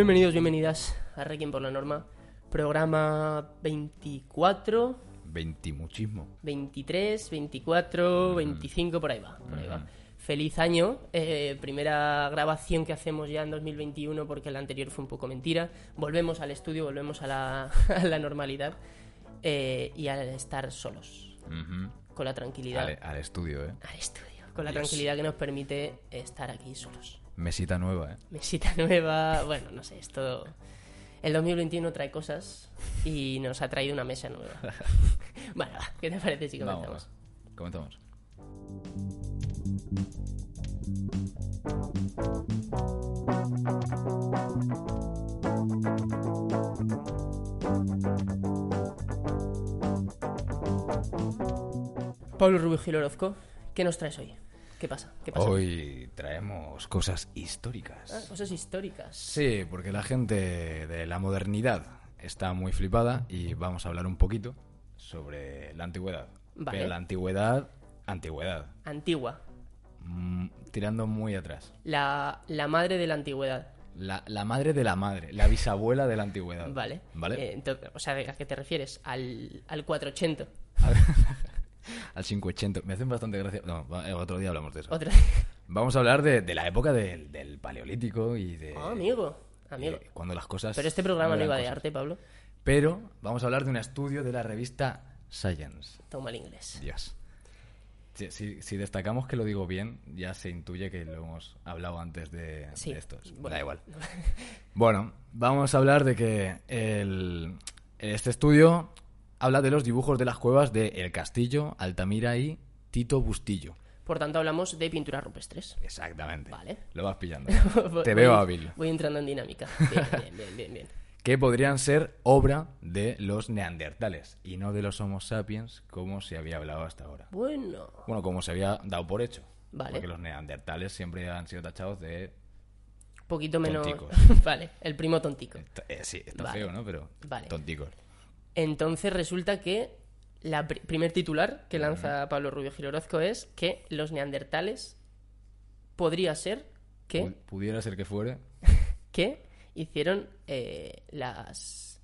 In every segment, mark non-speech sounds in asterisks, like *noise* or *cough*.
Bienvenidos, bienvenidas a Requiem por la Norma, programa 24, 20 muchísimo. 23, 24, 25, por ahí va, por ahí va. Feliz año, eh, primera grabación que hacemos ya en 2021 porque la anterior fue un poco mentira. Volvemos al estudio, volvemos a la, *laughs* a la normalidad eh, y al estar solos, con la tranquilidad. al, al estudio, ¿eh? Al estudio, con la Dios. tranquilidad que nos permite estar aquí solos. Mesita nueva, ¿eh? mesita *laughs* nueva, bueno, no sé, esto... El 2021 trae cosas y nos ha traído una mesa nueva. *laughs* bueno, va, ¿qué te parece si comenzamos? Vamos. Comenzamos. Pablo Rubio Gil Orozco, ¿qué nos traes hoy? ¿Qué pasa? ¿Qué pasa? Hoy traemos cosas históricas. Ah, cosas históricas. Sí, porque la gente de la modernidad está muy flipada y vamos a hablar un poquito sobre la antigüedad. Vale. Pero la antigüedad, antigüedad. Antigua. Mm, tirando muy atrás. La, la madre de la antigüedad. La, la madre de la madre, la bisabuela de la antigüedad. Vale. ¿Vale? Eh, entonces, o sea, ¿a qué te refieres? Al, al 480. *laughs* Al 580. Me hacen bastante gracia. No, eh, otro día hablamos de eso. Otra. *laughs* Vamos a hablar de, de la época del, del paleolítico y de... Ah, amigo. Amigo. cuando las cosas... Pero este programa no iba de cosas. arte, Pablo. Pero vamos a hablar de un estudio de la revista Science. Toma el inglés. Dios. Si, si- si destacamos que lo digo bien, ya se intuye que lo hemos hablado antes de, Sí. de estos. Bueno. Da igual. Bueno, vamos a hablar de que el- este estudio habla de los dibujos de las cuevas de El Castillo, Altamira y Tito Bustillo. Por tanto, hablamos de pinturas rupestres. Exactamente. Vale. Lo vas pillando. *laughs* Te veo voy- hábil. Voy entrando en dinámica. Bien, bien, bien, bien, bien. *laughs* que podrían ser obra de los neandertales y no de los Homo sapiens como se había hablado hasta ahora. Bueno, Bueno, como se había dado por hecho. Vale. Porque los neandertales siempre han sido tachados de... poquito menos. Tonticos. *laughs* vale, el primo tontico. eh, sí, está Vale. feo, ¿no? Pero Vale. tonticos. Entonces resulta que la pr- primer titular que lanza Pablo Rubio Gil Orozco es que los neandertales podría ser que, Pu- Pudiera ser que fuere *laughs* que hicieron eh, las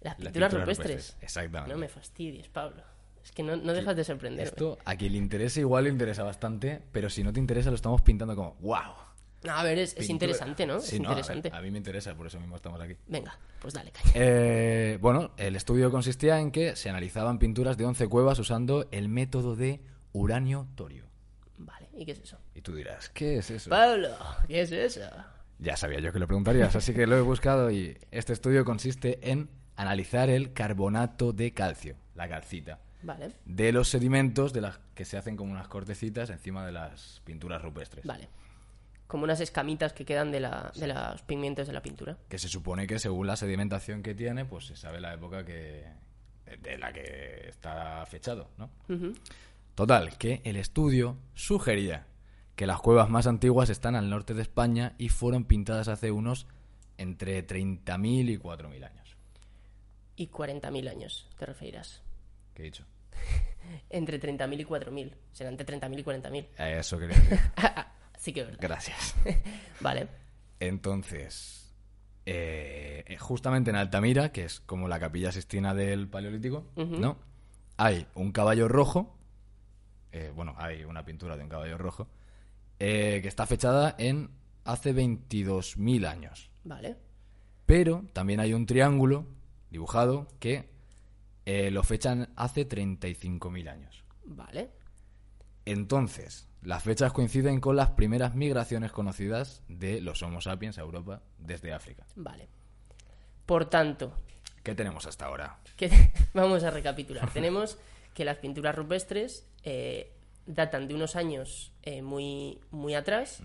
las las pinturas rupestres. Exactamente. No me fastidies, Pablo. Es que no, no dejas de sorprenderme. Esto a quien le interese igual le interesa bastante, pero si no te interesa lo estamos pintando como ¡Wow! No, a ver, es, es interesante, ¿no? Sí, es no, a ver, interesante. A, mí me interesa, por eso mismo estamos aquí. Venga, pues dale, caña. Eh, bueno, el estudio consistía en que se analizaban pinturas de 11 cuevas usando el método de uranio-torio. Vale, ¿y qué es eso? Y tú dirás, ¿qué es eso? Pablo, ¿qué es eso? Ya sabía yo que lo preguntarías, así que lo he buscado y este estudio consiste en analizar el carbonato de calcio, la calcita, Vale, de los sedimentos de las que se hacen como unas cortecitas encima de las pinturas rupestres. vale. Como unas escamitas que quedan de, la, de los pigmentos de la pintura. Que se supone que según la sedimentación que tiene, pues se sabe la época que de la que está fechado, ¿no? Total, que el estudio sugería que las cuevas más antiguas están al norte de España y fueron pintadas hace unos entre 30.000 y 4.000 años. Y 40.000 años, te referirás. ¿Qué he dicho? *laughs* Entre 30.000 y 4.000. Será entre 30.000 y 40.000. A Eso decir. *laughs* sí que es verdad. Gracias. *laughs* Vale. Entonces, eh, justamente en Altamira, que es como la capilla sistina del Paleolítico. ¿no? Hay un caballo rojo, eh, bueno, hay una pintura de un caballo rojo, eh, que está fechada en hace 22.000 años. Vale. Pero también hay un triángulo dibujado que lo fechan hace 35.000 años. Vale. Entonces, las fechas coinciden con las primeras migraciones conocidas de los Homo sapiens a Europa desde África. Vale. Por tanto, ¿Qué tenemos hasta ahora? que *laughs* vamos a recapitular. *laughs* Tenemos que las pinturas rupestres eh, datan de unos años eh, muy, muy atrás,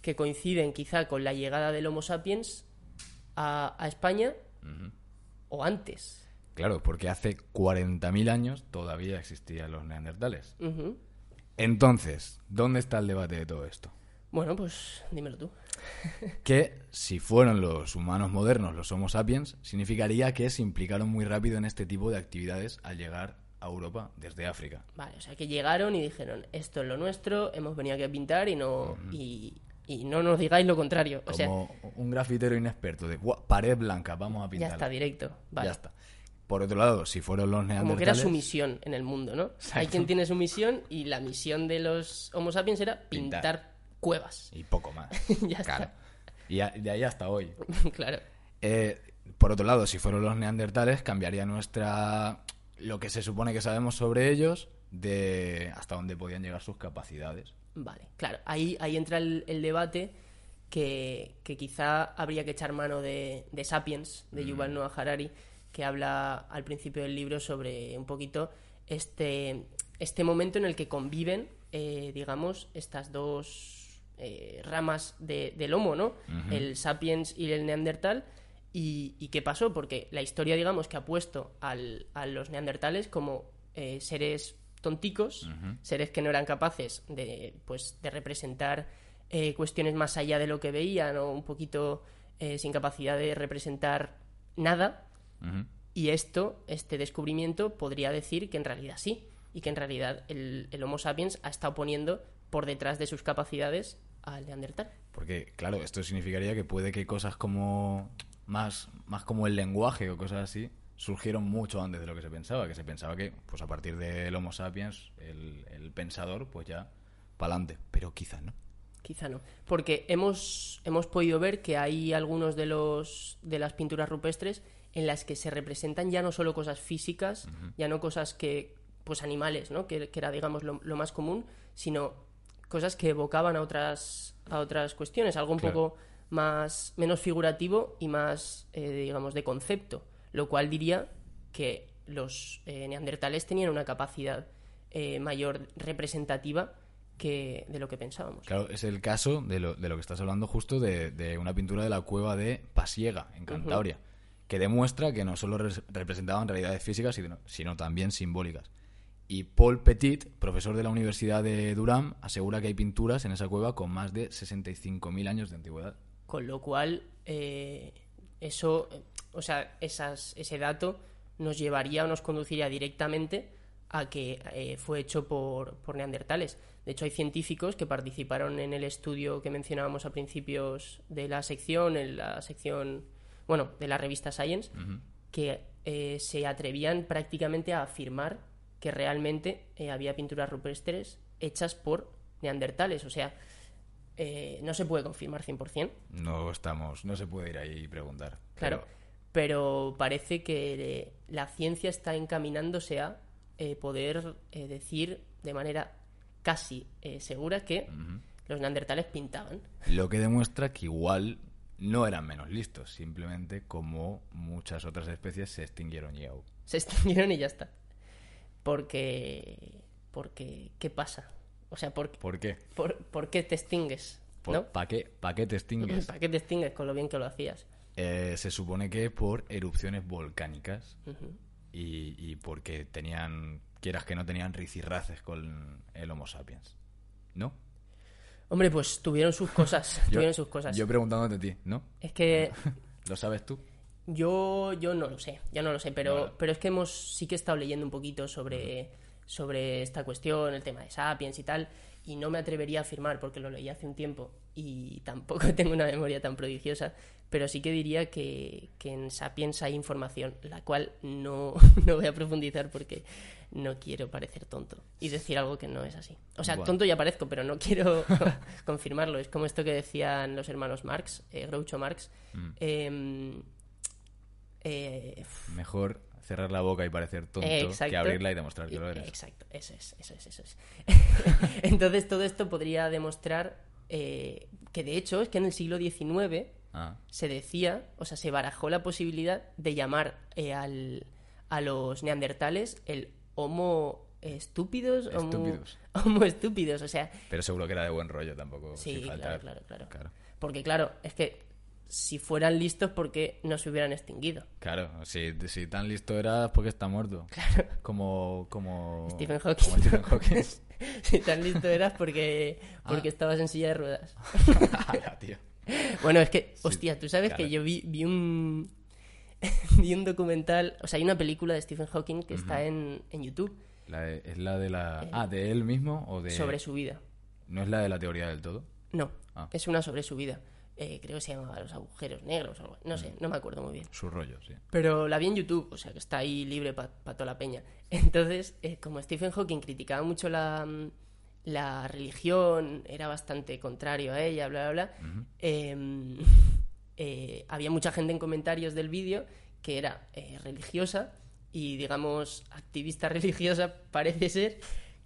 que coinciden quizá con la llegada del Homo sapiens a, a España o antes. Claro, porque hace 40.000 años todavía existían los neandertales. Entonces, ¿dónde está el debate de todo esto? Bueno, pues dímelo tú. *laughs* Que si fueron los humanos modernos los Homo sapiens, significaría que se implicaron muy rápido en este tipo de actividades al llegar a Europa desde África. Vale, o sea que llegaron y dijeron, esto es lo nuestro, hemos venido aquí a pintar y no, y, y no nos digáis lo contrario. O sea, Como un grafitero inexperto de "Buah, pared blanca, vamos a ya pintar. está, directo. Vale. Ya está. Por otro lado, si fueron los neandertales... Como que era su misión en el mundo, ¿no? Hay quien tiene su misión y la misión de los Homo sapiens era Pintar. pintar, cuevas. Y poco más. *laughs* Ya está. claro. Y a- de ahí hasta hoy. *laughs* claro. Eh, por otro lado, si fueron los neandertales, cambiaría nuestra... lo que se supone que sabemos sobre ellos de hasta dónde podían llegar sus capacidades. Vale, claro. Ahí, ahí entra el, el debate que, que quizá habría que echar mano de, de Sapiens, de Yuval Noah Harari, que habla al principio del libro sobre un poquito este, este momento en el que conviven, eh, digamos, estas dos eh, ramas de- del Homo, ¿no? El Sapiens y el Neandertal. Y, y qué pasó? Porque la historia, digamos, que ha puesto al- a los neandertales como eh, seres tonticos, seres que no eran capaces de, pues, de representar eh, cuestiones más allá de lo que veían o un poquito eh, sin capacidad de representar nada. Y esto, este descubrimiento, podría decir que en realidad sí, y que en realidad el, el Homo sapiens ha estado poniendo por detrás de sus capacidades al Neandertal. Porque, claro, esto significaría que puede que cosas como más, más como el lenguaje o cosas así surgieron mucho antes de lo que se pensaba, que se pensaba que, pues a partir del Homo sapiens, el, el pensador, pues ya pa'lante, pero quizás no. Quizá no. Porque hemos, hemos podido ver que hay algunos de los de las pinturas rupestres en las que se representan ya no solo cosas físicas, ya no cosas que, pues animales, ¿no? Que, que era, digamos, lo, lo más común, sino cosas que evocaban a otras, a otras cuestiones, algo un Claro. poco más, menos figurativo y más, eh, digamos, de concepto. Lo cual diría que los eh, neandertales tenían una capacidad eh, mayor representativa que de lo que pensábamos. Claro, es el caso de lo, de lo que estás hablando justo de, de una pintura de la cueva de Pasiega, en Cantabria, que demuestra que no solo res- representaban realidades físicas, sino, también simbólicas. Y Paul Petit, profesor de la Universidad de Durham, asegura que hay pinturas en esa cueva con más de 65.000 años de antigüedad. Con lo cual, eh, eso, o sea, esas, ese dato nos llevaría o nos conduciría directamente a que eh, fue hecho por, por neandertales. De hecho, hay científicos que participaron en el estudio que mencionábamos a principios de la sección, en la sección, bueno, de la revista Science, que eh, se atrevían prácticamente a afirmar que realmente eh, había pinturas rupestres hechas por neandertales. O sea, eh, no se puede confirmar 100%, No estamos, no se puede ir ahí y preguntar. claro, Pero- pero parece que la ciencia está encaminándose a poder decir de manera casi segura que los neandertales pintaban. Lo que demuestra que igual no eran menos listos, simplemente como muchas otras especies se extinguieron y au. Se extinguieron y ya está. Porque... Porque... ¿Qué pasa? O sea, ¿por, ¿Por qué? por, por qué te extingues? ¿No? ¿Para qué, pa' qué te extingues? *laughs* ¿Para qué te extingues con lo bien que lo hacías? Eh, se supone que por erupciones volcánicas y, y porque tenían, quieras que no tenían ricirraces con el Homo sapiens. ¿No? Hombre, pues tuvieron sus cosas. *laughs* tuvieron sus cosas. Yo preguntándote a ti, ¿no? Es que ¿Lo sabes tú? Yo, yo no lo sé, yo no lo sé, pero, pero es que hemos sí que he estado leyendo un poquito sobre, sobre esta cuestión, el tema de Sapiens y tal, y no me atrevería a afirmar porque lo leí hace un tiempo y *laughs* tampoco tengo una memoria tan prodigiosa, pero sí que diría que, que en Sapiens hay información, la cual no, *laughs* no voy a profundizar porque no quiero parecer tonto y decir algo que no es así. O sea, tonto ya parezco, pero no quiero *laughs* confirmarlo. Es como esto que decían los hermanos Marx, eh, Groucho Marx. Mm. em, eh, Mejor cerrar la boca y parecer tonto Exacto. que abrirla y demostrar que lo eres. Exacto, eso es, eso es, eso es. *laughs* Entonces todo esto podría demostrar eh, que de hecho es que en el siglo XIX Ah, se decía, o sea, se barajó la posibilidad de llamar eh, al, a los neandertales el homo estúpidos, homo- Estúpidos. *laughs* homo estúpidos, o sea, pero seguro que era de buen rollo tampoco. Sí, claro, claro, claro. Claro, porque claro, es que si fueran listos, ¿por qué no se hubieran extinguido? Claro, si, si tan listo eras, porque está muerto. *laughs* Claro. Como, como... Stephen Hawking. Como Stephen Hawking. *laughs* si tan listo eras porque, porque Ah. estabas en silla de ruedas. Ala, tío. Bueno, es que, hostia, tú sabes claro. que yo vi, vi un *laughs* vi un documental, o sea, hay una película de Stephen Hawking que está en, en YouTube La de- ¿Es la de la... Ah, de él mismo o de... Eh, sobre su vida. ¿No es la de la teoría del todo? No, Ah. es una sobre su vida. Eh, creo que se llamaba Los agujeros negros o algo. No Mm. sé, no me acuerdo muy bien. Su rollo, sí. Pero la vi en YouTube, o sea que está ahí libre para toda la peña. *laughs* Entonces, eh, como Stephen Hawking criticaba mucho la, mm, la religión, era bastante contrario a ella, bla, bla, bla, eh, eh, había mucha gente en comentarios del vídeo que era eh, religiosa y, digamos, activista *laughs* religiosa, parece ser,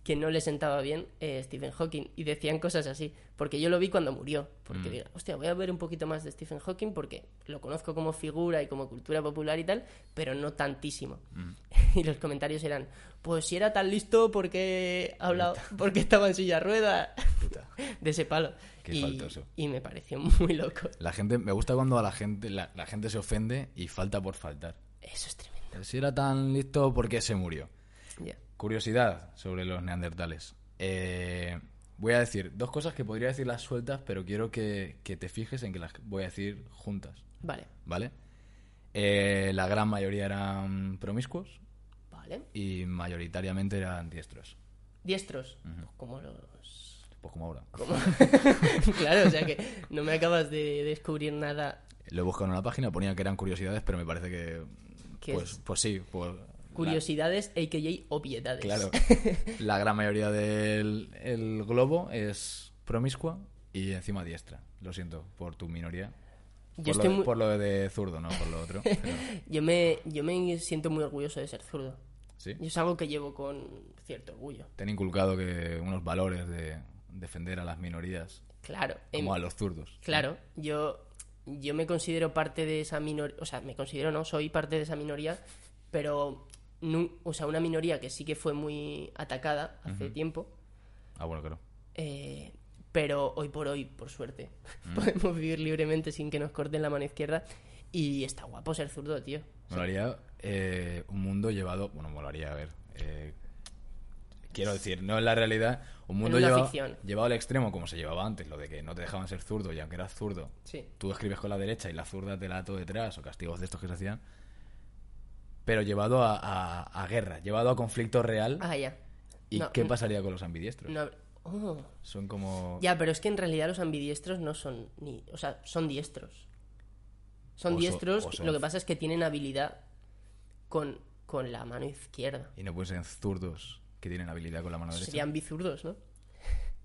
que no le sentaba bien eh, Stephen Hawking. Y decían cosas así, porque yo lo vi cuando murió. Porque digo, hostia, voy a ver un poquito más de Stephen Hawking porque lo conozco como figura y como cultura popular y tal, pero no tantísimo. *laughs* Y los comentarios eran, pues si era tan listo porque ha hablado, porque estaba en silla. Puta. *laughs* De ese palo. Qué y, faltoso. y me pareció *laughs* muy loco. La gente... Me gusta cuando a la gente... La, la gente se ofende y falta por faltar. Eso es tremendo. Si era tan listo, ¿por qué se murió? Ya. Curiosidad sobre los neandertales. Eh, voy a decir dos cosas que podría decir las sueltas, pero quiero que, que te fijes en que las voy a decir juntas, Vale, ¿vale? Eh, la gran mayoría eran promiscuos vale. y mayoritariamente eran diestros. Diestros, como los... Pues como ahora. *laughs* claro, o sea que no me acabas de descubrir nada. Lo he buscado en la página, ponía que eran curiosidades, pero me parece que... ¿Qué Pues, es? pues sí, pues... la- Curiosidades, a.k.a. obviedades. Claro. *laughs* La gran mayoría del el globo es promiscua y encima diestra. Lo siento por tu minoría. Yo por, estoy lo, muy- por lo de zurdo, no por lo otro. *laughs* pero- Yo me, yo me siento muy orgulloso de ser zurdo. sí. Y es algo que llevo con cierto orgullo. Te han inculcado que unos valores de defender a las minorías, Claro. em- como a los zurdos. Claro, yo, yo me considero parte de esa minoría, o sea, me considero no, soy parte de esa minoría, pero, o sea, una minoría que sí que fue muy atacada hace tiempo, Ah, bueno, claro. eh, pero hoy por hoy, por suerte, *laughs* Mm. podemos vivir libremente sin que nos corten la mano izquierda y está guapo ser zurdo, tío. Molaría eh, un mundo llevado. Bueno, molaría, a ver. eh, quiero decir, no en la realidad. Un mundo llevado, llevado al extremo, como se llevaba antes, lo de que no te dejaban ser zurdo y aunque eras zurdo, Sí. tú escribes con la derecha y la zurda te la ato detrás, o castigos de estos que se hacían. Pero llevado a, a- a guerra, llevado a conflicto real. Ah, ya. ¿Y No, qué n- pasaría con los ambidiestros? no- oh. Son como. Ya, pero es que en realidad los ambidiestros no son ni. O sea, son diestros. Son O diestros, son- lo que pasa es que tienen habilidad con, con la mano izquierda. Y no pueden ser zurdos que tienen habilidad con la mano derecha. Serían bizurdos, ¿no?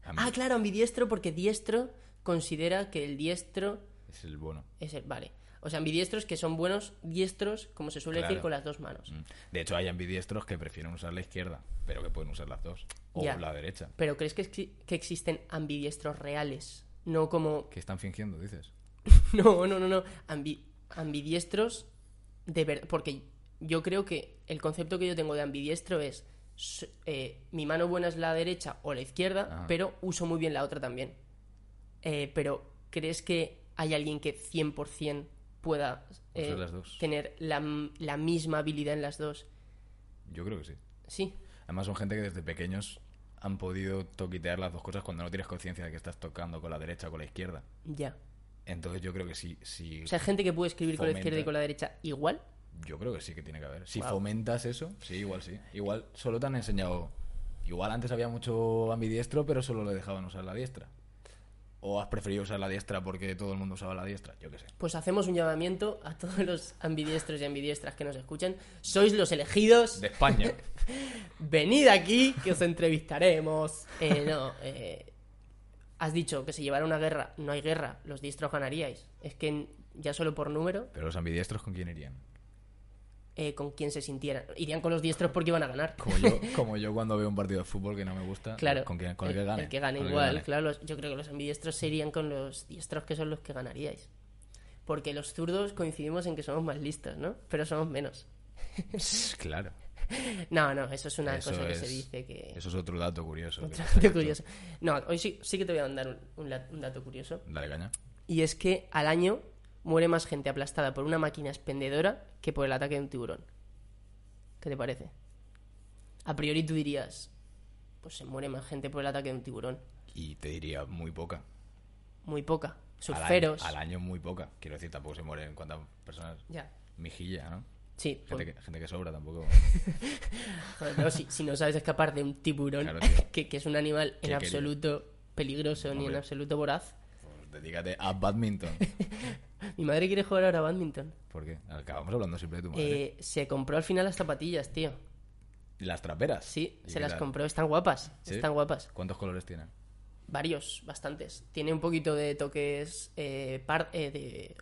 Ambi- Ah, claro, ambidiestro, porque diestro considera que el diestro Es el bueno. es el. Vale. O sea, ambidiestros que son buenos diestros, como se suele decir, con las dos manos. Mm. De hecho, hay ambidiestros que prefieren usar la izquierda, pero que pueden usar las dos. O Ya. la derecha. Pero ¿crees que, que existen ambidiestros reales? No como. Que están fingiendo, dices. *laughs* No, no, no, no. Ambi- ambidiestros de verdad. Porque yo creo que el concepto que yo tengo de ambidiestro es. eh, mi mano buena es la derecha o la izquierda, Ajá. pero uso muy bien la otra también. Eh, pero, ¿crees que hay alguien que 100% pueda eh, Usar las dos. tener la, la misma habilidad en las dos? Yo creo que sí. Sí. Además, son gente que desde pequeños han podido toquitear las dos cosas cuando no tienes conciencia de que estás tocando con la derecha o con la izquierda. Ya. Entonces, yo creo que sí. sí O sea, gente que puede escribir con la izquierda y con la derecha igual. Yo creo que sí que tiene que haber. Si Wow. fomentas eso, sí, igual sí. Igual solo te han enseñado. Igual antes había mucho ambidiestro, pero solo le dejaban usar la diestra. O has preferido usar la diestra porque todo el mundo usaba la diestra. Yo qué sé. Pues hacemos un llamamiento a todos los ambidiestros y ambidiestras que nos escuchan. Sois los elegidos. De España. *laughs* Venid aquí que os entrevistaremos. Eh, no, eh, has dicho que si llevara una guerra, no hay guerra, los diestros ganaríais. Es que ya solo por número, pero los ambidiestros, ¿con quién irían? Eh, con quién se sintieran. Irían con los diestros porque iban a ganar. Como yo, *laughs* como yo cuando veo un partido de fútbol que no me gusta, Claro. con, quien- con el, que gane. El que gane igual, gane. claro. los- yo creo que los ambidiestros se irían con los diestros que son los que ganaríais. Porque los zurdos coincidimos en que somos más listos, ¿no? Pero somos menos. Claro. *laughs* No, no, eso es una Eso cosa que es- se dice que... Eso es otro dato curioso. Otro dato curioso. No, hoy sí, sí que te voy a mandar un, un dato curioso. Dale caña. Y es que al año muere más gente aplastada por una máquina expendedora que por el ataque de un tiburón. ¿Qué te parece? A priori tú dirías, pues se muere más gente por el ataque de un tiburón. Y te diría muy poca. Muy poca. Al año- Surferos. Al año, muy poca. Quiero decir, tampoco se mueren cuántas personas. Ya. Mijilla, ¿no? Sí, Gente, pues, que, gente que sobra tampoco. *laughs* joder, no, si, si no sabes escapar de un tiburón, Claro, *laughs* que, que es un animal ¿Qué en absoluto peligroso ni en absoluto voraz. Dedícate a badminton. *laughs* Mi madre quiere jugar ahora a badminton. ¿Por qué? Acabamos hablando siempre de tu madre. Eh, se compró al final las zapatillas, tío. ¿Y las traperas? Sí, ¿Y se las tal? compró. Están guapas. ¿Sí? Están guapas. ¿Cuántos colores tienen? Varios, bastantes. Tiene un poquito de toques eh, par- eh, de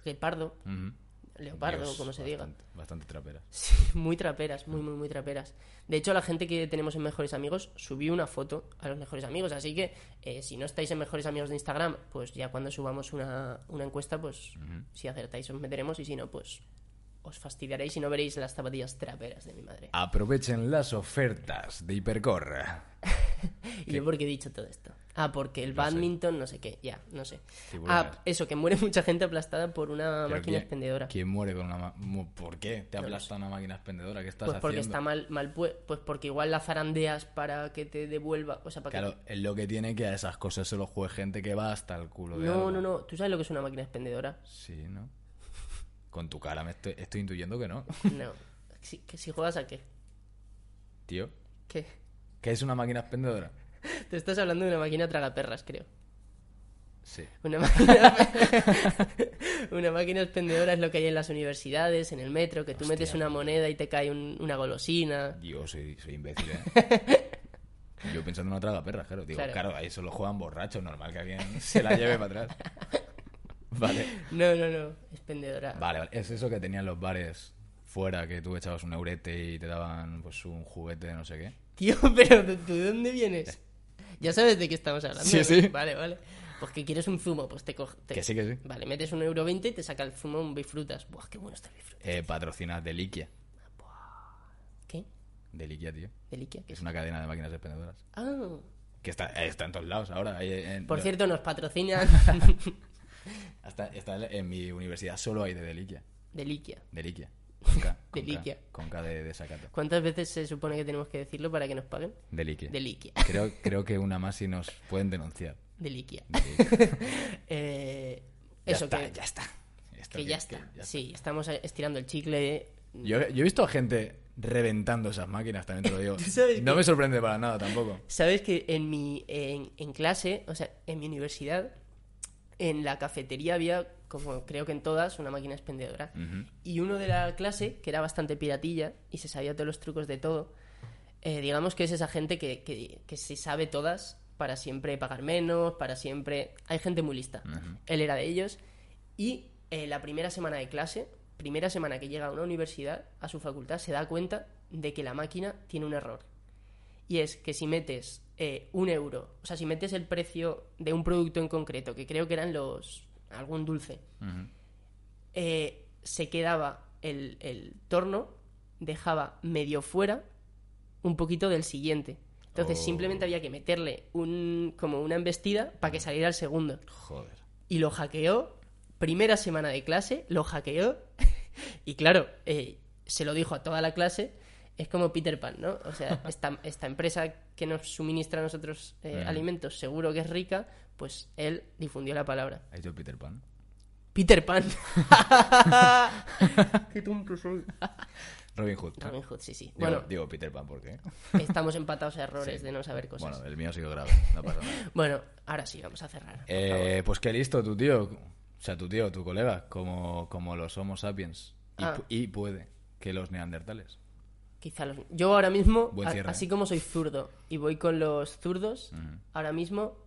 Ujú. Leopardo, Dios, como se diga. bastante, traperas. *laughs* Sí, muy traperas, muy, muy, muy traperas. De hecho, la gente que tenemos en Mejores Amigos subió una foto a los Mejores Amigos. Así que, eh, si no estáis en Mejores Amigos de Instagram, pues ya cuando subamos una, una encuesta, pues si acertáis os meteremos y si no, pues os fastidiaréis y no veréis las zapatillas traperas de mi madre. Aprovechen las ofertas de Hipercore. *laughs* *laughs* ¿Y yo por qué he dicho todo esto? Ah, porque el No sé. badminton, no sé qué, ya, no sé. Ah, eso, que muere *laughs* mucha gente aplastada por una máquina ¿quién- expendedora. ¿Quién muere con una ma- ¿Por qué te No aplasta una máquina expendedora? ¿Qué estás Pues porque haciendo? está mal, mal pue- pues porque igual la zarandeas para que te devuelva, o sea, para que... Claro, es lo que tiene que a esas cosas se lo juegue gente que va hasta el culo de No, algo. no, no, ¿tú sabes lo que es una máquina expendedora? Sí, ¿no? Con tu cara me estoy, estoy intuyendo que no. No. *laughs* Si, que si juegas a qué? Tío, ¿Qué? ¿Qué es una máquina expendedora? *laughs* Te estás hablando de una máquina tragaperras, creo. Sí. Una máquina... *laughs* *laughs* una máquina expendedora es lo que hay en las universidades, en el metro, que tú metes una moneda y te cae un- una golosina. Dios, soy, soy imbécil, ¿eh? Yo pensando en una traga perra, claro. Digo, Claro. claro, ahí solo juegan borrachos, normal que alguien se la lleve para atrás. Vale. No, no, no, expendedora. Vale, vale. Es eso que tenían los bares fuera, que tú echabas un eurete y te daban pues un juguete de no sé qué. Tío, *laughs* pero ¿tú tú de dónde vienes? Ya sabes de qué estamos hablando. Sí, sí. Vale, vale. Pues que quieres un zumo, pues te coges. Que sí, que sí. Vale, metes un euro veinte y te saca el zumo un bifrutas. Buah, qué bueno está el bifrutas. Eh, patrocina Deliquia. ¿Qué? Deliquia, tío. Deliquia. ¿Qué Que es? es una cadena de máquinas expendedoras. Ah. Que está, está en todos lados ahora. en- Por cierto, nos patrocinan *laughs* Hasta, está en mi universidad solo hay de Deliquia. Deliquia. Deliquia. Con K. *laughs* con K, Deliquia. Con K de, de sacato. ¿Cuántas veces se supone que tenemos que decirlo para que nos paguen? Deliquia. Deliquia. Creo, creo que una más y nos pueden denunciar. Deliquia. Deliquia. *laughs* Eh, eso está, que, ya está. Esto que ya que está. Sí, estamos estirando el chicle. Yo, yo he visto a gente reventando esas máquinas, también te lo digo. *laughs* No que- me sorprende para nada tampoco. ¿Sabes que en mi en, en clase, o sea, en mi universidad, en la cafetería había, como creo que en todas, una máquina expendedora? Y uno de la clase, que era bastante piratilla y se sabía todos los trucos de todo, eh, digamos que es esa gente que, que, que se sabe todas para siempre pagar menos, para siempre... Hay gente muy lista. Él era de ellos. Y eh, la primera semana de clase, primera semana que llega a una universidad, a su facultad, se da cuenta de que la máquina tiene un error. Y es que si metes eh, un euro, o sea, si metes el precio de un producto en concreto, que creo que eran los... algún dulce, eh, se quedaba el, el torno, dejaba medio fuera un poquito del siguiente. Entonces Oh. simplemente había que meterle un, como una embestida para que saliera el segundo. Joder. Y lo hackeó, primera semana de clase, lo hackeó. *laughs* y claro, eh, se lo dijo a toda la clase. Es como Peter Pan, ¿no? O sea, *laughs* esta, esta empresa que nos suministra a nosotros eh, alimentos seguro que es rica, pues él difundió la palabra. ¿Has dicho Peter Pan? Peter Pan. *laughs* Qué tonto soy. Robin Hood. Robin Hood, sí, sí. Digo, Bueno, digo Peter Pan, ¿por qué? estamos empatados a errores Sí. de no saber cosas. Bueno, Bueno, el mío ha sido grave, no pasa nada. *laughs* ahora sí, vamos a cerrar. Eh, pues qué listo tu tío. O sea, tu tío, tu colega, como, como los Homo sapiens. Y, Ah. y puede que los neandertales. Quizá los... Yo ahora mismo, Buen a- cierre, así ¿eh? como soy zurdo y voy con los zurdos, ahora mismo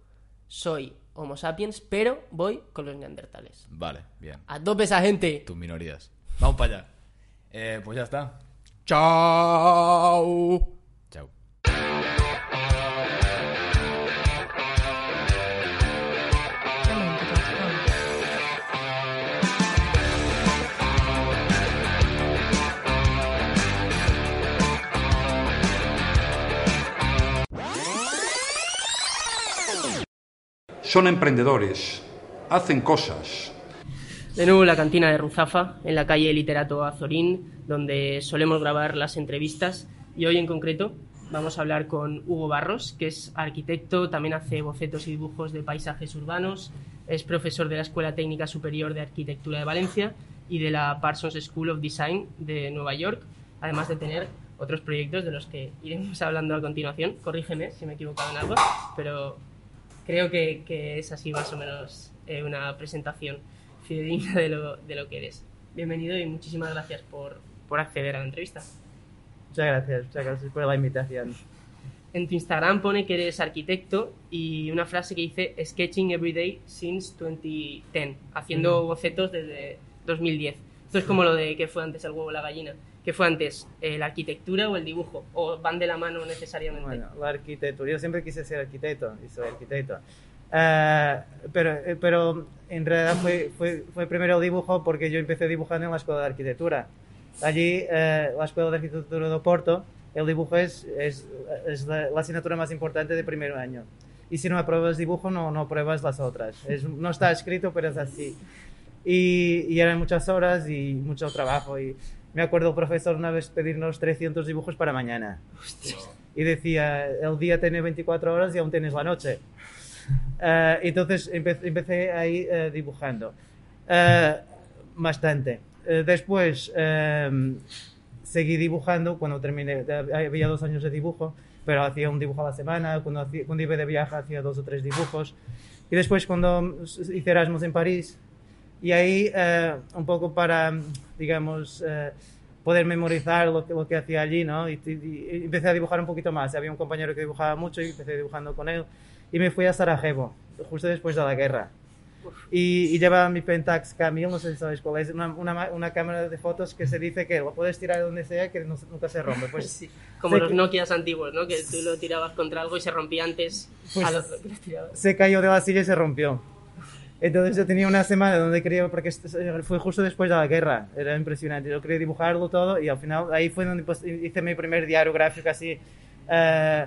soy Homo sapiens, pero voy con los neandertales. Vale, bien. ¡A tope esa gente! Tus minorías. Vamos para allá. Eh, pues ya está. Chao. Chao. Son emprendedores, hacen cosas. De nuevo la cantina de Ruzafa, en la calle Literato Azorín, donde solemos grabar las entrevistas. Y hoy en concreto vamos a hablar con Hugo Barros, que es arquitecto, también hace bocetos y dibujos de paisajes urbanos, es profesor de la Escuela Técnica Superior de Arquitectura de Valencia y de la Parsons School of Design de Nueva York, además de tener otros proyectos de los que iremos hablando a continuación. Corrígeme si me he equivocado en algo, pero creo que, que es así más o menos eh, una presentación fidedigna de lo, de lo que eres. Bienvenido y muchísimas gracias por, por acceder a la entrevista. Muchas gracias, muchas gracias por la invitación. En tu Instagram pone que eres arquitecto y una frase que dice Sketching every day since 2010, haciendo bocetos desde 2010. Esto es como lo de que fue antes el huevo o la gallina. ¿Qué fue antes, eh, la arquitectura o el dibujo? ¿O van de la mano necesariamente? Bueno, la arquitectura. Yo siempre quise ser arquitecto y soy arquitecto. Eh, pero, eh, pero en realidad fue, fue, fue primero el dibujo porque yo empecé dibujando en la escuela de arquitectura. Allí, eh, la escuela de arquitectura de Oporto, el dibujo es, es, es la, la asignatura más importante de primer año. Y si no apruebas dibujo, no, no apruebas las otras. Es, no está escrito, pero es así. Y, y eran muchas horas y mucho trabajo. Y me acuerdo profesor una vez pedirnos 300 dibujos para mañana. Y decía, el día tiene 24 horas y aún tienes la noche. Eh, entonces empe- empecé ahí eh, dibujando. Eh, bastante. Después eh, seguí dibujando cuando terminé. Había dos años de dibujo, pero hacía un dibujo a la semana. Cuando, hacía- cuando iba de viaje hacía dos o tres dibujos. Y después cuando hice Erasmus en París, y ahí eh, un poco para, digamos, eh, poder memorizar lo que, lo que hacía allí, ¿no? Y, y- y empecé a dibujar un poquito más. Había un compañero que dibujaba mucho y empecé dibujando con él. Y me fui a Sarajevo, justo después de la guerra. Y, y llevaba mi Pentax K1000, no sé si sabéis cuál es, una, una, una cámara de fotos que se dice que lo puedes tirar donde sea, que no nunca se rompe. Pues, *laughs* Sí, como los que- Nokias antiguos, ¿no? Que tú lo tirabas contra algo y se rompía antes Pues- a lo lo que lo tirabas. se cayó de la silla y se rompió. Entonces yo tenía una semana donde quería, porque fue justo después de la guerra, era impresionante, yo quería dibujarlo todo y al final ahí fue donde pues, hice mi primer diario gráfico así, eh,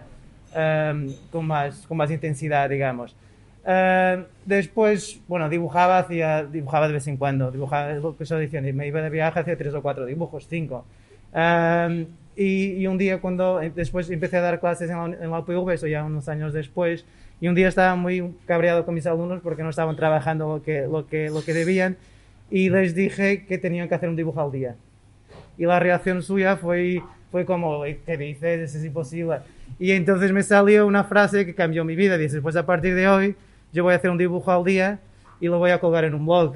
eh, con, más, con más intensidad, digamos. Eh, después, bueno, dibujaba, hacía, dibujaba de vez en cuando, dibujaba es lo que estoy me iba de viaje, hacía tres o cuatro dibujos, cinco. Eh, y, y un día cuando después empecé a dar clases en la, en la UPV, eso ya unos años después, y un día estaba muy cabreado con mis alumnos porque no estaban trabajando lo que, lo que, lo que debían y les dije que tenían que hacer un dibujo al día. Y la reacción suya fue, fue como, ¿qué dices? Es imposible. Y entonces me salió una frase que cambió mi vida. Dice, pues a partir de hoy yo voy a hacer un dibujo al día y lo voy a colgar en un blog.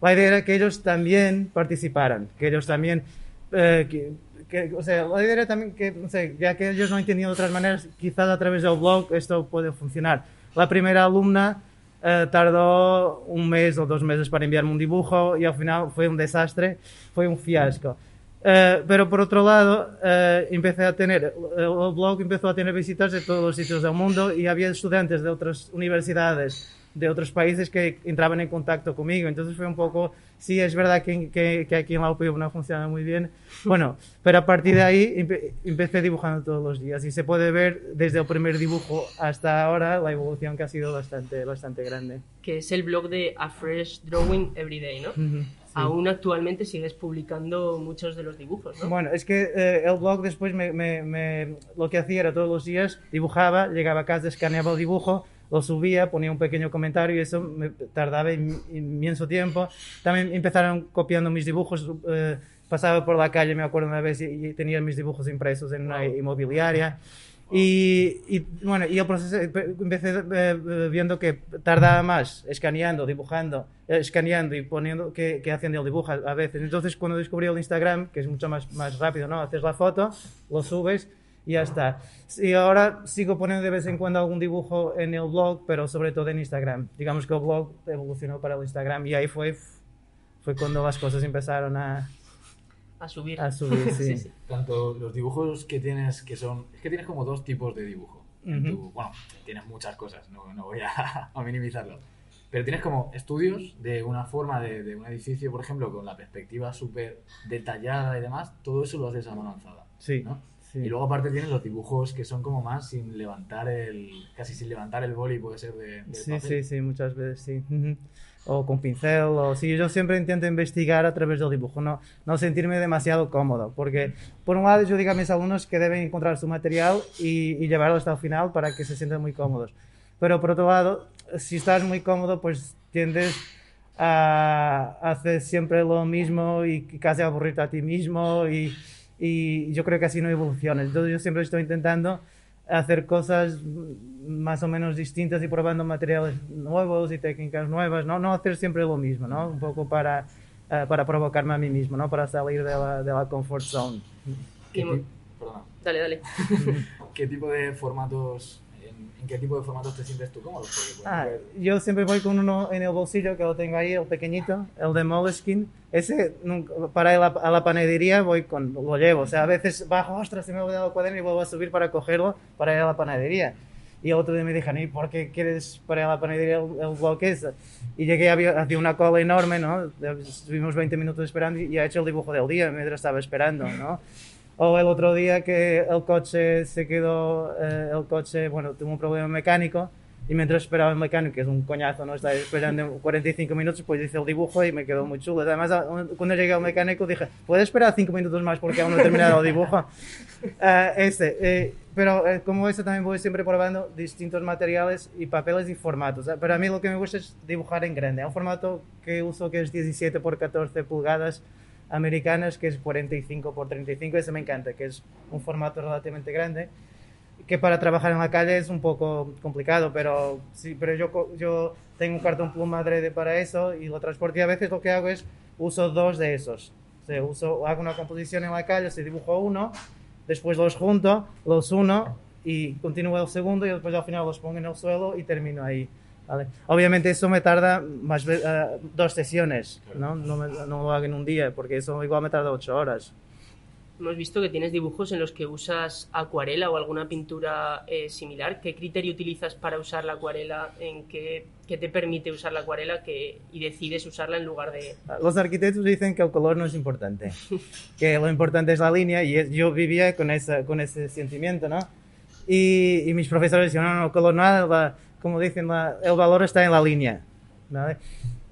La idea era que ellos también participaran, que ellos también, eh, que, que- o sea, la idea también que, no sé, ya que ellos no entendían de otras maneras, quizás a través del blog esto puede funcionar. La primera alumna eh, tardó un mes o dos meses para enviarme un dibujo y al final fue un desastre, fue un fiasco. Eh, pero por otro lado, eh, empecé a tener, el blog empezó a tener visitas de todos los sitios del mundo y había estudiantes de otras universidades, de otros países que entraban en contacto conmigo. Entonces fue un poco, sí, es verdad que, que, que aquí en la UPV no funciona muy bien. *laughs* Bueno, pero a partir de ahí empe- empecé dibujando todos los días y se puede ver desde el primer dibujo hasta ahora la evolución que ha sido bastante, bastante grande. Que es el blog de A Fresh Drawing Everyday, ¿no? Ujú, sí. Aún actualmente sigues publicando muchos de los dibujos, ¿no? Bueno, es que eh, el blog después me, me- me- lo que hacía era todos los días dibujaba, llegaba a casa, escaneaba el dibujo, lo subía, ponía un pequeño comentario y eso me tardaba in- inmenso tiempo. También empezaron copiando mis dibujos, eh, pasaba por la calle, me acuerdo una vez, y, y tenía mis dibujos impresos en una inmobiliaria. Y, y, bueno, y el proceso, empe- empecé eh, viendo que tardaba más escaneando, dibujando, eh, escaneando y poniendo que, que haciendo el dibujo a, a veces. Entonces, cuando descubrí el Instagram, que es mucho más, más rápido, ¿no? Haces la foto, lo subes y ya está. Y ahora sigo poniendo de vez en cuando algún dibujo en el blog, pero sobre todo en Instagram. Digamos que el blog evolucionó para el Instagram y ahí fue, fue cuando las cosas empezaron a... a subir. A subir, *laughs* sí. Sí, sí. Tanto los dibujos que tienes, que son... Es que tienes como dos tipos de dibujo. Ujú. tu- bueno, tienes muchas cosas, no, no voy a, *laughs* a minimizarlo. Pero tienes como estudios de una forma de, de un edificio, por ejemplo, con la perspectiva súper detallada y demás, todo eso lo haces a mano alzada. Sí, ¿no? Sí. Y luego aparte tienes los dibujos que son como más sin levantar el... casi sin levantar el boli puede ser de, del Sí, papel. sí, sí, muchas veces sí. O con pincel, o sí, yo siempre intento investigar a través del dibujo, no, no sentirme demasiado cómodo, porque por un lado yo digo a mis alumnos que deben encontrar su material y, y llevarlo hasta el final para que se sientan muy cómodos. Pero por otro lado, si estás muy cómodo, pues tiendes a hacer siempre lo mismo y casi aburrirte a ti mismo y, y yo creo que así no evolucionas. Entonces yo siempre estoy intentando hacer cosas más o menos distintas y probando materiales nuevos y técnicas nuevas, no, no hacer siempre lo mismo, ¿no? Un poco para, eh, para provocarme a mí mismo, ¿no? Para salir de la, de la comfort zone. ¿Qué, perdona. Dale, dale. *laughs* ¿Qué tipo de formatos... En, qué tipo de formatos te sientes tú cómodo? Ah, ejemplo, yo siempre voy con uno en el bolsillo que lo tengo ahí, el pequeñito, el de Moleskine. Ese, para ir a la, a la panadería, voy con, lo llevo. O sea, a veces bajo, ostras, se me ha olvidado el cuaderno y vuelvo a subir para cogerlo para ir a la panadería. Y el otro día me dijeron, ¿y por qué quieres para ir a la panadería el, el bloque ese? Y llegué, había, había una cola enorme, ¿no? Estuvimos 20 minutos esperando y ya he hecho el dibujo del día mientras estaba esperando, ¿no? O el otro día que el coche se quedó, eh, el coche, bueno, tuvo un problema mecánico y mientras esperaba el mecánico, que es un coñazo, ¿no? Estaba esperando *laughs* 45 minutos, pues hice el dibujo y me quedó muy chulo. Además, cuando llegué al mecánico dije, ¿puedes esperar 5 minutos más porque aún no he terminado el dibujo? *laughs* Eh, este, eh, pero eh, como eso también voy siempre probando distintos materiales y papeles y formatos. ¿eh? Pero a mí lo que me gusta es dibujar en grande. Un formato que uso que es 17 por 14 pulgadas americanas, que es 45 por 35, ese me encanta, que es un formato relativamente grande, que para trabajar en la calle es un poco complicado, pero sí, pero yo, yo tengo un cartón pluma adrede para eso y lo transporto y a veces lo que hago es uso dos de esos. O sea, uso, hago una composición en la calle, se dibujo uno, después los junto, los uno y continúo el segundo y después al final los pongo en el suelo y termino ahí. ¿Vale? Obviamente eso me tarda más eh, dos sesiones, ¿no? No, me- no lo hago en un día porque eso igual me tarda ocho horas. Hemos visto que tienes dibujos en los que usas acuarela o alguna pintura eh, similar. ¿Qué criterio utilizas para usar la acuarela? ¿En qué, qué te permite usar la acuarela que, y decides usarla en lugar de...? Los arquitectos dicen que el color no es importante, *laughs* que lo importante es la línea y es- yo vivía con, esa, con ese sentimiento, ¿no? Y, y mis profesores decían, no, no, color nada, la- como dicen, la- el valor está en la línea, ¿vale?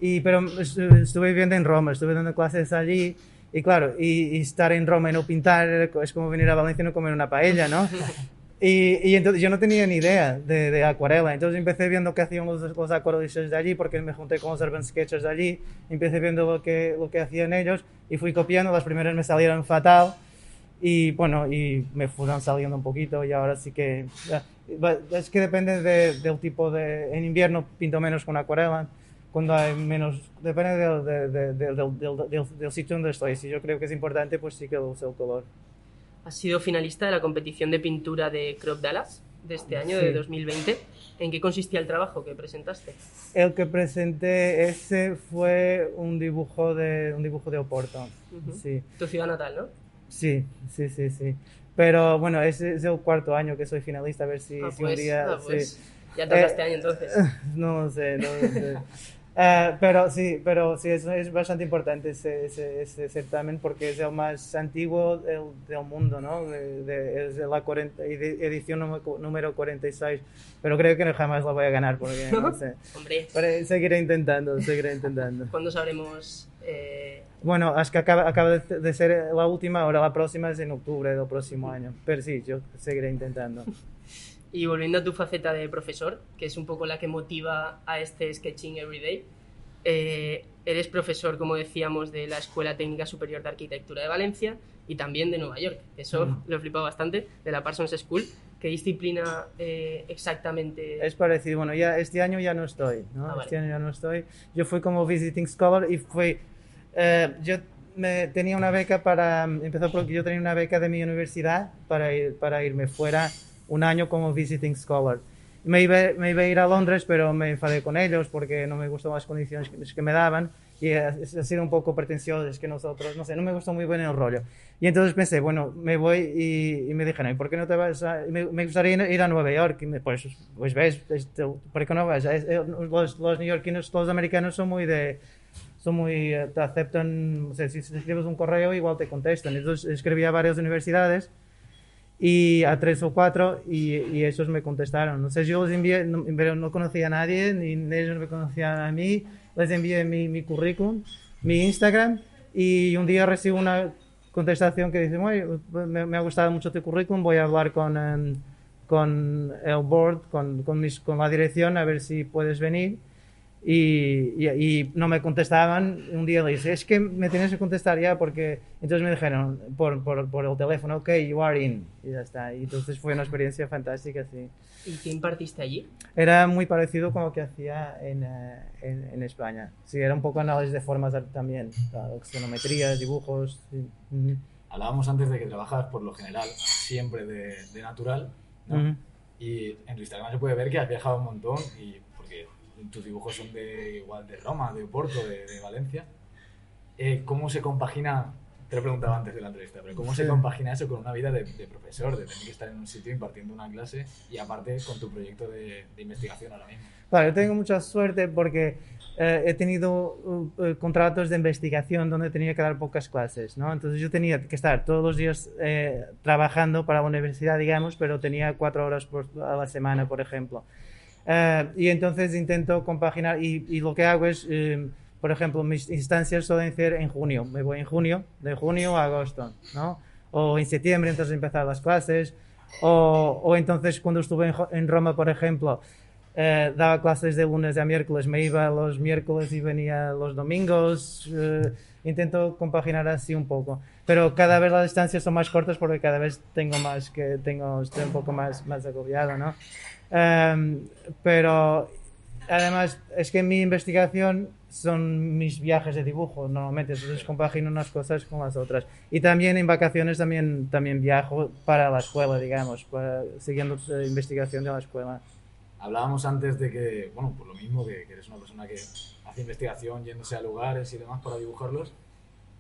Y, pero estu- estuve viviendo en Roma, estuve dando clases allí y claro, y, y estar en Roma y no pintar es como venir a Valencia y no comer una paella, ¿no? *laughs* Y, y entonces yo no tenía ni idea de, de acuarela. Entonces empecé viendo qué hacían los, los acuarelistas de allí, porque me junté con los urban sketchers de allí. Empecé viendo lo que, lo que hacían ellos y fui copiando. Las primeras me salieron fatal. Y bueno, y me fueron saliendo un poquito y ahora sí que... Es que depende de- del tipo de... En invierno pinto menos con acuarela. Cuando hay menos... Depende del, de- de- del- del- del- sitio donde estoy. Si yo creo que es importante, pues sí que uso el color. Has sido finalista de la competición de pintura de Crop Dallas de este año, Sí. de 2020. ¿En qué consistía el trabajo que presentaste? El que presenté ese fue un dibujo de un dibujo de Oporto. Ujú. Sí, Tu ciudad natal, ¿no? sí, sí, sí, sí. Pero bueno, ese es el cuarto año que soy finalista, a ver si, Ah, si un pues, día... ah, sí. pues, Ya toca Eh, este año entonces. *laughs* No lo sé, no lo sé. Eh, pero sí, pero sí, es, es bastante importante ese, ese, ese certamen porque es el más antiguo del, del mundo, ¿no? De- de- es de la 40, edi- edición número- número 46, pero creo que jamás la voy a ganar porque no *laughs* sé. Hombre, Pero seguiré intentando, seguiré intentando. ¿cuándo sabremos eh, Bueno, es que acaba, acaba de, de ser la última, ahora la próxima es en octubre del próximo año. Pero sí, yo seguiré intentando. *laughs* Y volviendo a tu faceta de profesor, que es un poco la que motiva a este Sketching Everyday, eh, eres profesor, como decíamos, de la Escuela Técnica Superior de Arquitectura de Valencia y también de Nueva York. Eso Mm. lo he flipado bastante, de la Parsons School. ¿Qué disciplina eh, exactamente? Es parecido, bueno, ya este año ya no estoy, ¿no? Ah, vale. Este año ya no estoy. Yo fui como visiting scholar y fui, eh, yo me, tenía una beca para, empezó porque yo tenía una beca de mi universidad para, ir, para irme fuera un año como visiting scholar. Me iba, me iba a ir a Londres, pero me enfadé con ellos porque no me gustaban las condiciones que, que me daban y ha, sido un poco pretencioso, es que nosotros, no sé, no me gustó muy bien el rollo. Y entonces pensé, bueno, me voy y, y me dijeron, ¿y por qué no te vas a...? Me, me gustaría ir a Nueva York. Y me, pues, pues ves, esto, ¿por qué no vas? Eh, Los, los neoyorquinos, los americanos son muy de... Son muy, eh, te aceptan, o sea, si escribes un correo igual te contestan. Entonces escribí a varias universidades y a tres o cuatro y, y esos me contestaron. Entonces yo los envié, no, pero no conocía a nadie, ni ellos me conocían a mí, les envié mi, mi currículum, mi Instagram y un día recibo una contestación que dice, "Oye, me, me ha gustado mucho tu currículum, voy a hablar con, em, con el board, con, con, mis- con la dirección, a ver si puedes venir. Y, y, y no me contestaban. Un día le dije, es que me tienes que contestar ya porque... Entonces me dijeron por, por, por el teléfono, ok, you are in. Y ya está. Y entonces fue una experiencia fantástica, sí. ¿Y qué impartiste allí? Era muy parecido con lo que hacía en, eh, en, en España. Sí, era un poco análisis de formas también. claro, Axonometría, dibujos. sí. Hablábamos antes de que trabajas por lo general siempre de, de natural, ¿no? Y en tu Instagram se puede ver que has viajado un montón y tus dibujos son de igual de Roma, de Oporto, de, de Valencia. Eh, ¿Cómo se compagina? Te lo he preguntado antes de la entrevista, pero ¿cómo se Sí. compagina eso con una vida de, de profesor, de tener que estar en un sitio impartiendo una clase y aparte con tu proyecto de, de investigación ahora mismo? Claro, yo tengo mucha suerte porque eh, he tenido uh, eh, contratos de investigación donde tenía que dar pocas clases, ¿no? Entonces yo tenía que estar todos los días eh, trabajando para la universidad, digamos, pero tenía cuatro horas por, a la semana, por ejemplo. Eh, y entonces intento compaginar y, y lo que hago es, eh, por ejemplo, mis instancias suelen ser en junio. Me voy en junio, de junio a agosto, ¿no? O en septiembre, entonces empezar las clases. O, o entonces cuando estuve en, en Roma, por ejemplo, eh, daba clases de lunes a miércoles, me iba los miércoles y venía los domingos. eh, intento compaginar así un poco. Pero cada vez las distancias son más cortas porque cada vez tengo más que tengo, estoy un poco más, más agobiado, ¿no? Em, pero además es que mi investigación son mis viajes de dibujo normalmente, entonces compagino unas cosas con las otras. Y también en vacaciones también, también viajo para la escuela, digamos, para, siguiendo eh, investigación de la escuela. Hablábamos antes de que, bueno, por lo mismo que, que eres una persona que hace investigación yéndose a lugares y demás para dibujarlos,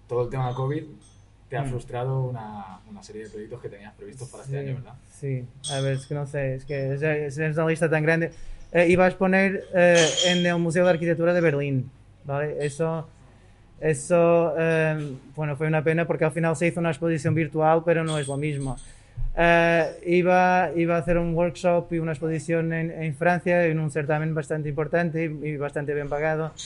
todo el tema de COVID te ha Mm. frustrado una, una serie de proyectos que tenías previstos para este Sí, año, ¿verdad? Sí, a ver, es que no sé, es que es- es una lista tan grande. Eh, iba a exponer eh, en el Museo de Arquitectura de Berlín, ¿vale? Eso, eso eh, bueno, fue una pena porque al final se hizo una exposición virtual, pero no es lo mismo. Eh, iba, iba a hacer un workshop y una exposición en, en Francia, en un certamen bastante importante y, bastante bien pagado. *laughs*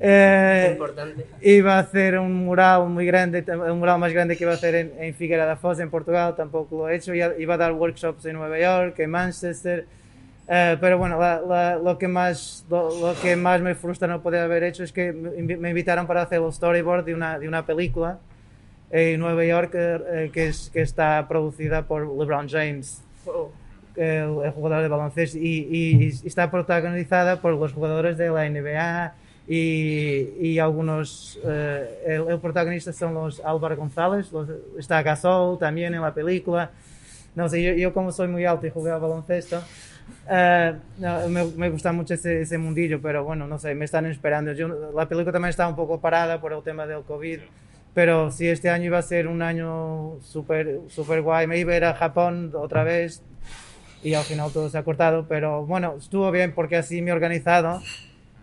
Eh, Importante. Iba a hacer un mural muy grande, el mural más grande que iba a hacer en, en Figueira da Foz, en Portugal, tampoco lo he hecho. Iba a dar workshops en Nueva York, en Manchester. Eh, pero bueno, la- la- lo, que más, lo, lo que más me frustra no poder haber hecho es que me invitaron para hacer el storyboard de una, de una película en Nueva York eh, que, es, que está producida por LeBron James Oh, el, el jugador de baloncesto y, y- y está protagonizada por los jugadores de la NBA y, y algunos eh, el, el protagonista son los Álvaro González los- está Gasol también en la película. No sé yo, yo como soy muy alto y jugué al baloncesto eh, no, me, me gusta mucho ese, ese mundillo pero bueno no sé me están esperando. Yo- la película también está un poco parada por el tema del COVID pero si este año iba a ser un año súper super guay, me iba a ir a Japón otra vez y al final todo se ha cortado, pero bueno, estuvo bien porque así me he organizado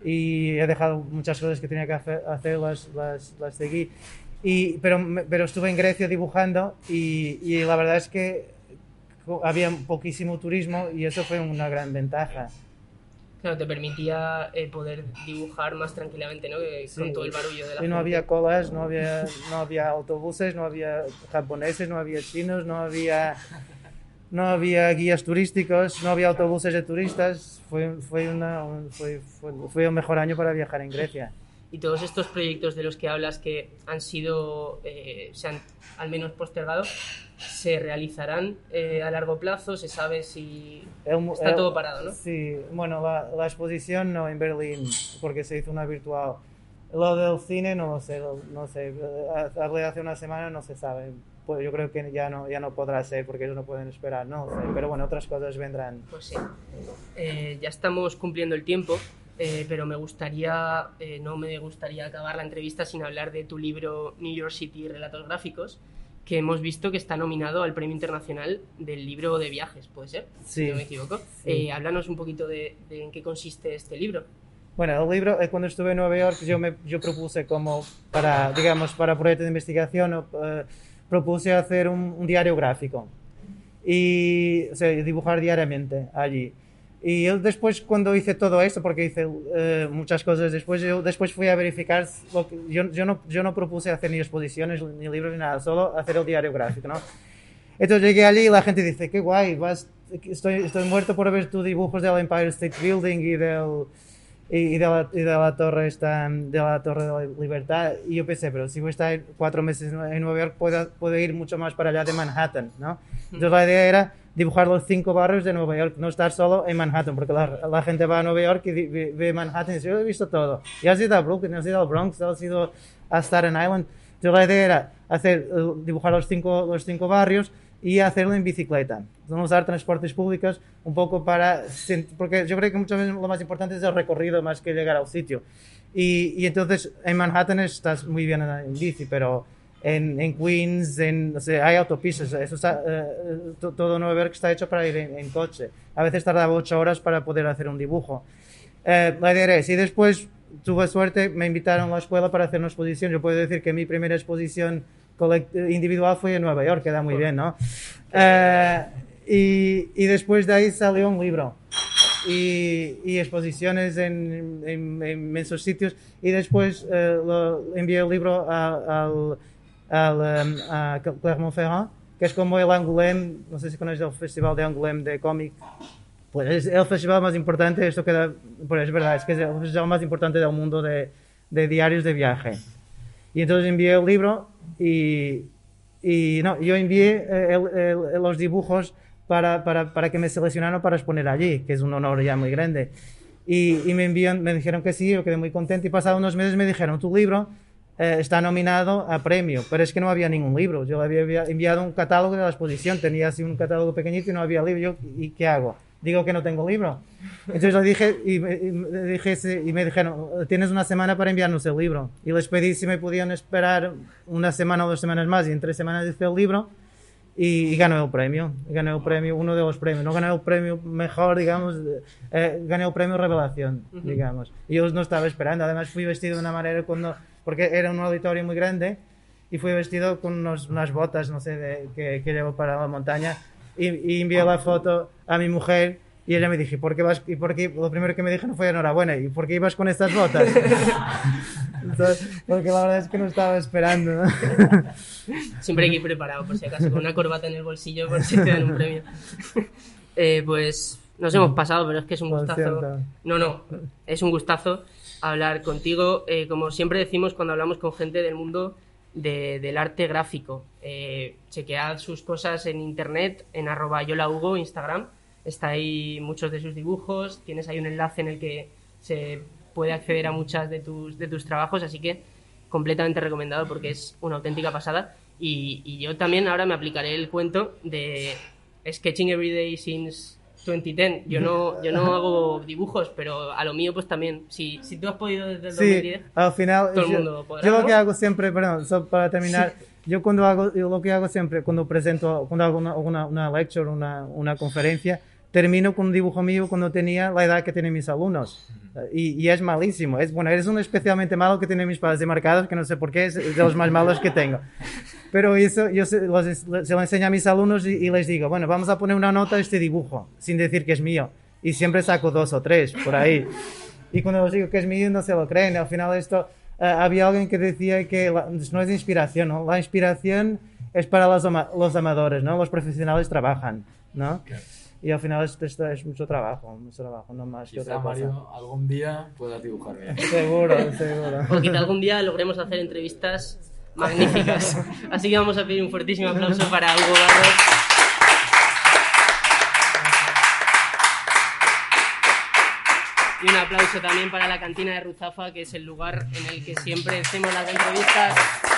y he dejado muchas cosas que tenía que hacer, las, las, las seguí. Y, pero, pero estuve en Grecia dibujando y, y la verdad es que había poquísimo turismo y eso fue una gran ventaja. Claro, te permitía eh, poder dibujar más tranquilamente, ¿no? Que Sí. Con todo el barullo de la Y no gente. había colas, no había, no había autobuses, no había japoneses, no había chinos, no había, no había guías turísticos, no había autobuses de turistas. Fue, fue, una, un- fue, fue, fue el mejor año para viajar en Grecia. Y todos estos proyectos de los que hablas que han sido, eh, se han al menos postergado, ¿se realizarán eh, a largo plazo? ¿Se sabe si está el- todo parado, no? Sí, bueno, la, la exposición no en Berlín, porque se hizo una virtual. Lo del cine no lo sé, no sé. Hablé hace una semana, no se sabe. pues yo creo que ya no, ya no podrá ser porque ellos no pueden esperar, ¿no? Pero bueno, otras cosas vendrán. Pues sí. Eh, ya estamos cumpliendo el tiempo, eh, pero me gustaría, eh, no me gustaría acabar la entrevista sin hablar de tu libro New York City Relatos Gráficos, que hemos visto que está nominado al Premio Internacional del Libro de Viajes, ¿puede ser? Sí. Si no me equivoco. Sí. Eh, háblanos un poquito de, de en qué consiste este libro. Bueno, el libro, eh, cuando estuve en Nueva York, yo me yo propuse como para, digamos, para proyecto de investigación, eh, propuse hacer un, un diario gráfico y o sea, dibujar diariamente allí. Y yo después cuando hice todo esto, porque hice eh, muchas cosas después, yo después fui a verificar, lo que, yo, yo, no, yo no propuse hacer ni exposiciones, ni libros, ni nada, solo hacer el diario gráfico, ¿no? Entonces llegué allí y la gente dice, qué guay, vas, estoy, estoy muerto por ver tus dibujos del Empire State Building y del y de la, y de la torre esta, de la torre de la libertad y yo pensé pero si voy a estar cuatro meses en Nueva York puedo, puedo ir mucho más para allá de Manhattan ¿no? entonces la idea era dibujar los cinco barrios de Nueva York no estar solo en Manhattan porque la, la gente va a Nueva York y ve, Manhattan y dice yo he visto todo y has ido a Brooklyn has ido al Bronx has ido a Staten Island entonces la idea era hacer eh, dibujar los cinco los cinco barrios y hacerlo en bicicleta. No usar transportes públicos un poco para... Porque yo creo que muchas veces lo más importante es el recorrido más que llegar al sitio. Y, y entonces en Manhattan estás muy bien en, en bici, pero en, en Queens, en, o sea, hay autopistas. Eso está, to- todo Nueva York está hecho para ir en, en coche. A veces tardaba ocho horas para poder hacer un dibujo. Eh, la es, y después tuve suerte, me invitaron a la escuela para hacer una exposición. Yo puedo decir que mi primera exposición individual fue en Nueva York, queda muy bien, ¿no? Eh, y, y después de ahí salió un libro y, y exposiciones en, en, en inmensos sitios y después lo, envié el libro al, al, em, a Clermont-Ferrand, que es como el Angoulême, no sé si conoces el festival de Angoulême de cómic, pues es el festival más importante, esto queda, pues es verdad, es que es el festival más importante del mundo de, diarios de viaje. Y entonces envié el libro y, yo envié eh, los dibujos para, que me seleccionaran para exponer allí, que es un honor ya muy grande. Y, y me, envían, me dijeron que sí, yo quedé muy contento y pasados unos meses me dijeron, tu libro eh, está nominado a premio, pero es que no había ningún libro. Yo le había envia- enviado un catálogo de la exposición, tenía así un catálogo pequeñito y no había libro. Yo, ¿Y qué hago? Digo que no tengo libro. Entonces le dije y me, y me dije, y me dijeron, tienes una semana para enviarnos el libro. Y les pedí si me podían esperar una semana o dos semanas más y en tres semanas hice el libro y, y gané el premio. Y gané el premio, uno de los premios. No gané el premio mejor, digamos, eh, gané el premio Revelación, digamos. Y yo no estaba esperando. Además fui vestido de una manera cuando, porque era un auditorio muy grande y fui vestido con unos- unas botas, no sé, de- que, que llevo para la montaña. Y, y envié la foto a mi mujer y ella me dijo, ¿por qué vas? Y por qué? Lo primero que me dijo no fue enhorabuena. ¿Y por qué ibas con estas botas? *laughs* Entonces, porque la verdad es que no estaba esperando. ¿no? *laughs* Siempre hay que ir preparado, por si acaso, con una corbata en el bolsillo por si te dan un premio. *laughs* Eh, pues nos hemos pasado, pero es que es un gustazo. No, no, es un gustazo hablar contigo. Eh, como siempre decimos cuando hablamos con gente del mundo de- del arte gráfico, eh, chequead sus cosas en internet, en arroba yolahugo, Instagram. Está ahí muchos de sus dibujos, tienes ahí un enlace en el que se puede acceder a muchas de tus, de tus trabajos, así que completamente recomendado porque es una auténtica pasada. Y, y yo también ahora me aplicaré el cuento de Sketching Every Day since 2010. Yo no, yo no hago dibujos, pero a lo mío pues también. Si, si tú has podido desde el Sí, 2010, al final, Todo el yo, mundo podrá, yo lo ¿no? que hago siempre, perdón, solo para terminar, yo cuando hago, yo lo que hago siempre, cuando presento, cuando hago una, una, una lecture, una, una conferencia, termino con un dibujo mío cuando tenía la edad que tienen mis alumnos. Y, y es malísimo. Es, bueno, es uno especialmente malo que tienen mis padres demarcados, que no sé por qué, es de los más malos que tengo. Pero eso yo se, los- se lo enseño a mis alumnos y, y les digo, bueno, vamos a poner una nota a este dibujo, sin decir que es mío. Y siempre saco dos o tres por ahí. Y cuando les digo que es mío, no se lo creen. Al final esto, eh, había alguien que decía que la- no es inspiración, ¿no? La inspiración es para los, los amadores, ¿no? Los profesionales trabajan, ¿no? Y al final esto, esto es mucho trabajo, mucho trabajo, no más que Quizá, otra cosa. Mario, algún día puedas dibujar bien. *laughs* Seguro, seguro. o quizá algún día logremos hacer entrevistas magníficas. *laughs* Así que vamos a pedir un fuertísimo aplauso para Hugo Barros. Y un aplauso también para la cantina de Ruzafa, que es el lugar en el que siempre hacemos las entrevistas.